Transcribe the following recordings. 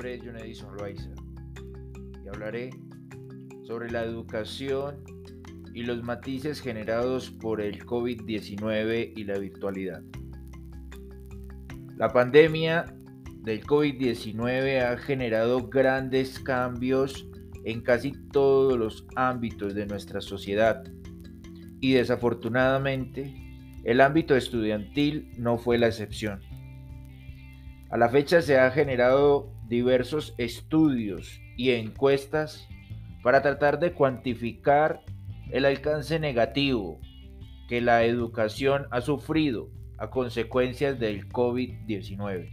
nombre es John Edison Loaiza y hablaré sobre la educación y los matices generados por el COVID-19 y la virtualidad. La pandemia del COVID-19 ha generado grandes cambios en casi todos los ámbitos de nuestra sociedad y desafortunadamente el ámbito estudiantil no fue la excepción. A la fecha se han generado diversos estudios y encuestas para tratar de cuantificar el alcance negativo que la educación ha sufrido a consecuencias del COVID-19.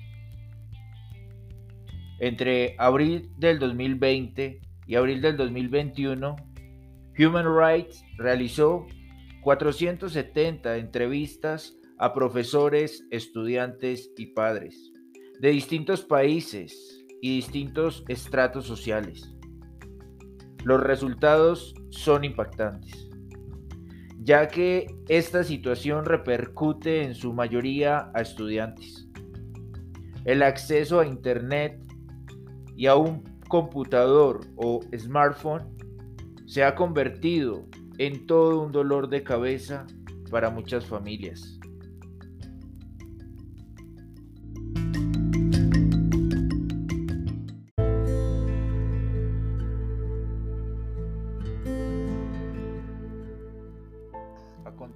Entre abril del 2020 y abril del 2021, Human Rights realizó 470 entrevistas a profesores, estudiantes y padres de distintos países y distintos estratos sociales. Los resultados son impactantes, ya que esta situación repercute en su mayoría a estudiantes. El acceso a Internet y a un computador o smartphone se ha convertido en todo un dolor de cabeza para muchas familias.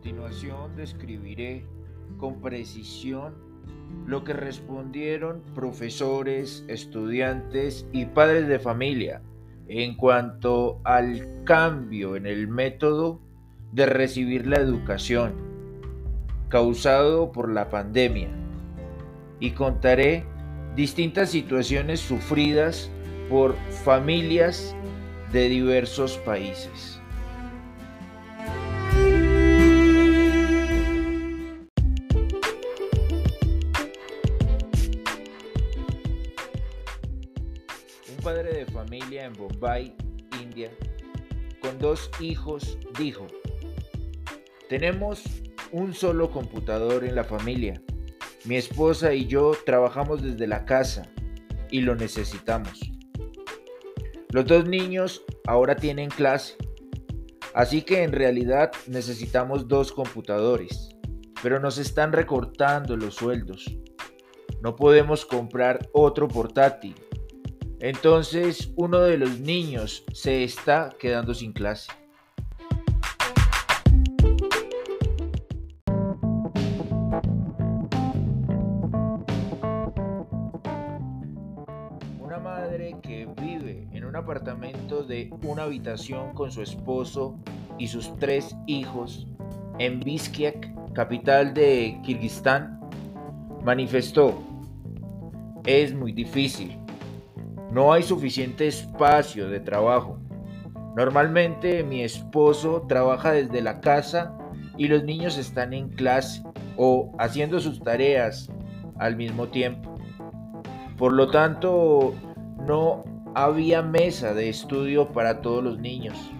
Continuación describiré con precisión lo que respondieron profesores, estudiantes y padres de familia en cuanto al cambio en el método de recibir la educación causado por la pandemia y contaré distintas situaciones sufridas por familias de diversos países. Bombay, India, con dos hijos, dijo, tenemos un solo computador en la familia. Mi esposa y yo trabajamos desde la casa y lo necesitamos. Los dos niños ahora tienen clase, así que en realidad necesitamos dos computadores, pero nos están recortando los sueldos. No podemos comprar otro portátil entonces uno de los niños se está quedando sin clase. Una madre que vive en un apartamento de una habitación con su esposo y sus tres hijos en Bishkek, capital de Kirguistán, manifestó, es muy difícil no hay suficiente espacio de trabajo. Normalmente mi esposo trabaja desde la casa y los niños están en clase o haciendo sus tareas al mismo tiempo. Por lo tanto, no había mesa de estudio para todos los niños.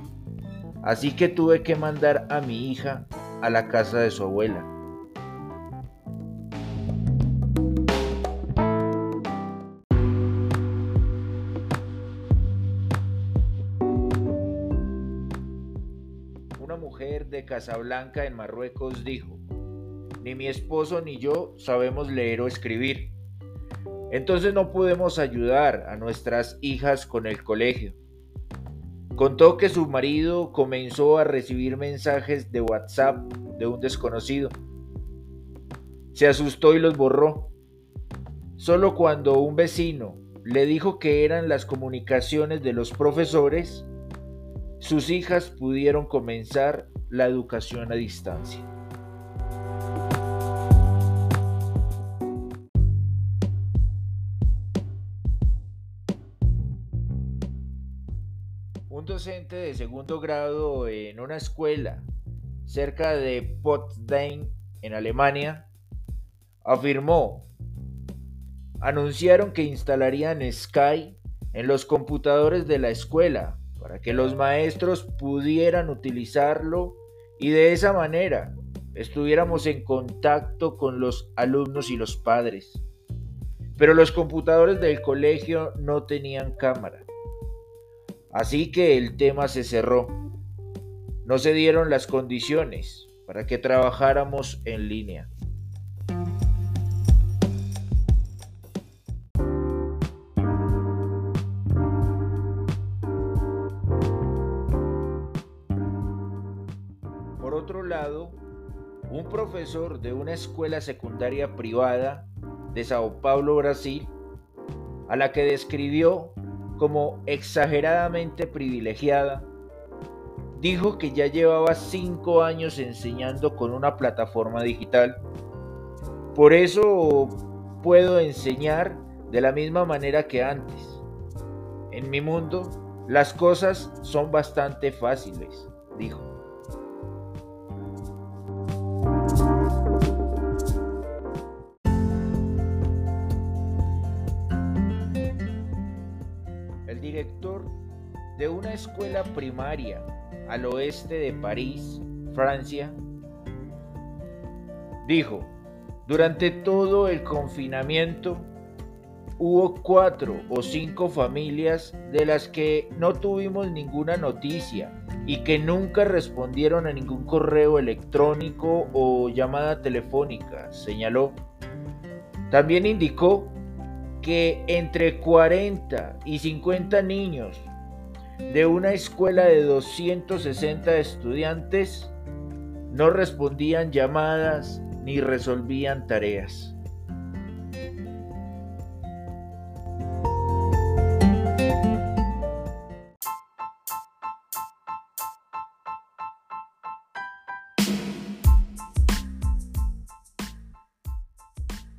Así que tuve que mandar a mi hija a la casa de su abuela. Casablanca en Marruecos dijo, ni mi esposo ni yo sabemos leer o escribir. Entonces no podemos ayudar a nuestras hijas con el colegio. Contó que su marido comenzó a recibir mensajes de WhatsApp de un desconocido. Se asustó y los borró. Solo cuando un vecino le dijo que eran las comunicaciones de los profesores, sus hijas pudieron comenzar la educación a distancia. Un docente de segundo grado en una escuela cerca de Potsdam, en Alemania, afirmó, anunciaron que instalarían Sky en los computadores de la escuela para que los maestros pudieran utilizarlo y de esa manera estuviéramos en contacto con los alumnos y los padres. pero los computadores del colegio no tenían cámara. Así que el tema se cerró. No se dieron las condiciones para que trabajáramos en línea. Otro lado, un profesor de una escuela secundaria privada de Sao Paulo, Brasil, a la que describió como exageradamente privilegiada, dijo que ya llevaba cinco años enseñando con una plataforma digital. Por eso puedo enseñar de la misma manera que antes. En mi mundo, las cosas son bastante fáciles, dijo. Escuela primaria al oeste de París, Francia, dijo, durante todo el confinamiento hubo cuatro o cinco familias de las que no tuvimos ninguna noticia y que nunca respondieron a ningún correo electrónico o llamada telefónica, señaló. También indicó que entre 40 y 50 niños de una escuela de 260 estudiantes no respondían llamadas ni resolvían tareas.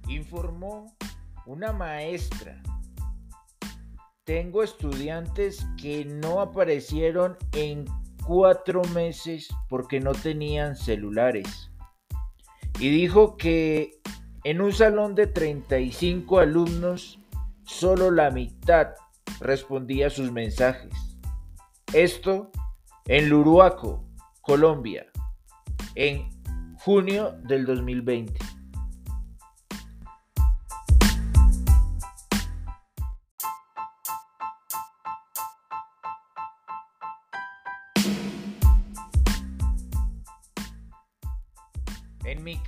Informó una maestra. Tengo estudiantes que no aparecieron en cuatro meses porque no tenían celulares. Y dijo que en un salón de 35 alumnos, solo la mitad respondía a sus mensajes. Esto en Luruaco, Colombia, en junio del 2020.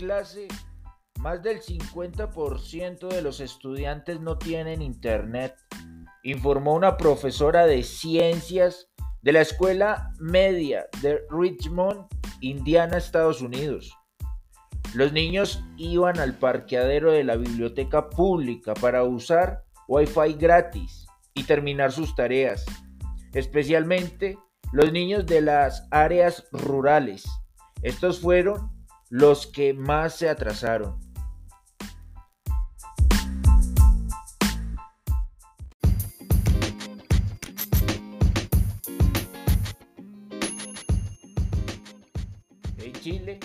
Clase, más del 50% de los estudiantes no tienen internet, informó una profesora de ciencias de la Escuela Media de Richmond, Indiana, Estados Unidos. Los niños iban al parqueadero de la biblioteca pública para usar Wi-Fi gratis y terminar sus tareas, especialmente los niños de las áreas rurales. Estos fueron los que más se atrasaron. En Chile,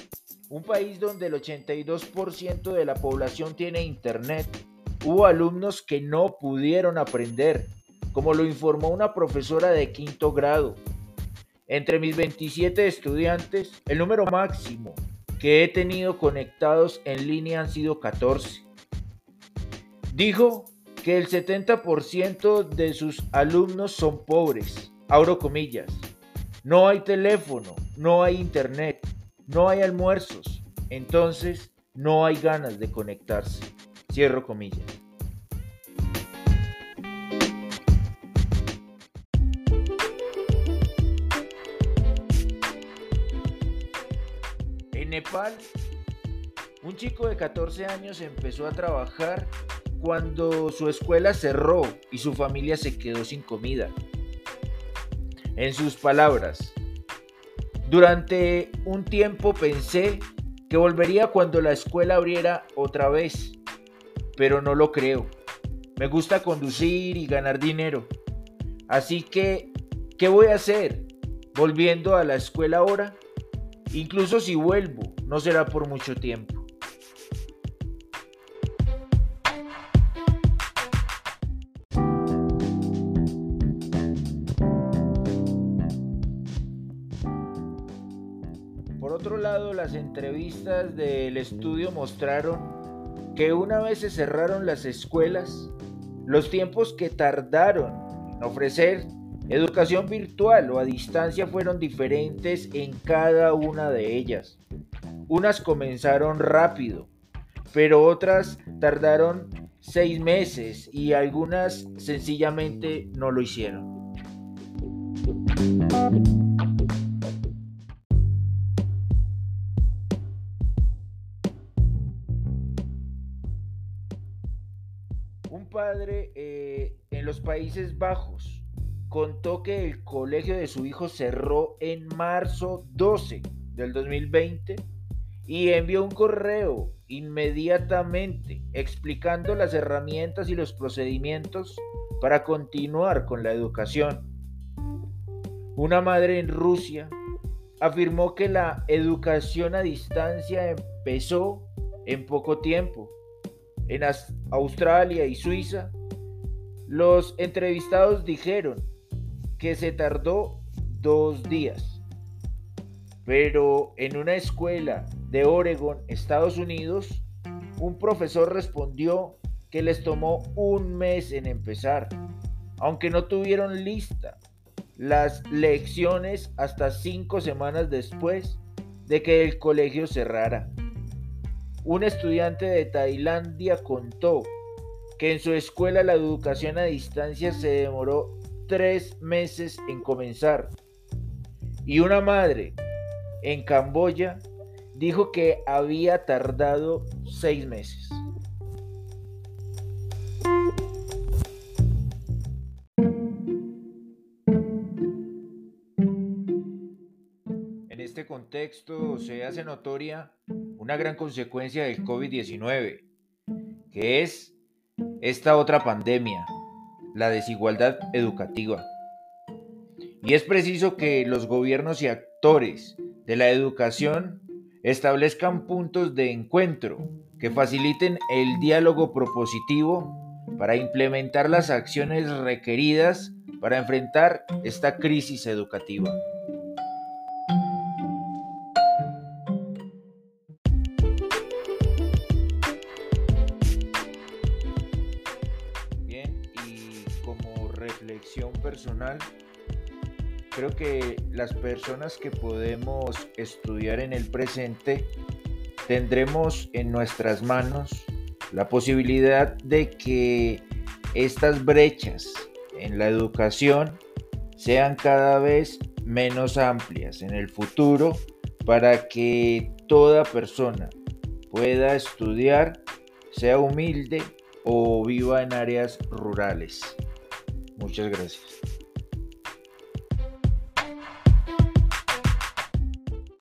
un país donde el 82% de la población tiene internet, hubo alumnos que no pudieron aprender, como lo informó una profesora de quinto grado. Entre mis 27 estudiantes, el número máximo que he tenido conectados en línea han sido 14. Dijo que el 70% de sus alumnos son pobres, abro comillas. No hay teléfono, no hay internet, no hay almuerzos, entonces no hay ganas de conectarse. Cierro comillas. Nepal, un chico de 14 años empezó a trabajar cuando su escuela cerró y su familia se quedó sin comida. En sus palabras, durante un tiempo pensé que volvería cuando la escuela abriera otra vez, pero no lo creo. Me gusta conducir y ganar dinero. Así que, ¿qué voy a hacer? ¿Volviendo a la escuela ahora? Incluso si vuelvo, no será por mucho tiempo. Por otro lado, las entrevistas del estudio mostraron que una vez se cerraron las escuelas, los tiempos que tardaron en ofrecer educación virtual o a distancia fueron diferentes en cada una de ellas. Unas comenzaron rápido, pero otras tardaron seis meses y algunas sencillamente no lo hicieron. Un padre eh, en los Países Bajos contó que el colegio de su hijo cerró en marzo 12 del 2020 y envió un correo inmediatamente explicando las herramientas y los procedimientos para continuar con la educación. Una madre en Rusia afirmó que la educación a distancia empezó en poco tiempo. En Australia y Suiza, los entrevistados dijeron que se tardó dos días. Pero en una escuela de Oregon, Estados Unidos, un profesor respondió que les tomó un mes en empezar, aunque no tuvieron lista las lecciones hasta cinco semanas después de que el colegio cerrara. Un estudiante de Tailandia contó que en su escuela la educación a distancia se demoró tres meses en comenzar. Y una madre en Camboya dijo que había tardado seis meses. En este contexto se hace notoria una gran consecuencia del COVID-19, que es esta otra pandemia, la desigualdad educativa. Y es preciso que los gobiernos y actores de la educación establezcan puntos de encuentro que faciliten el diálogo propositivo para implementar las acciones requeridas para enfrentar esta crisis educativa. Bien, y como reflexión personal, creo que las personas que podemos estudiar en el presente tendremos en nuestras manos la posibilidad de que estas brechas en la educación sean cada vez menos amplias en el futuro para que toda persona pueda estudiar, sea humilde o viva en áreas rurales. Muchas gracias.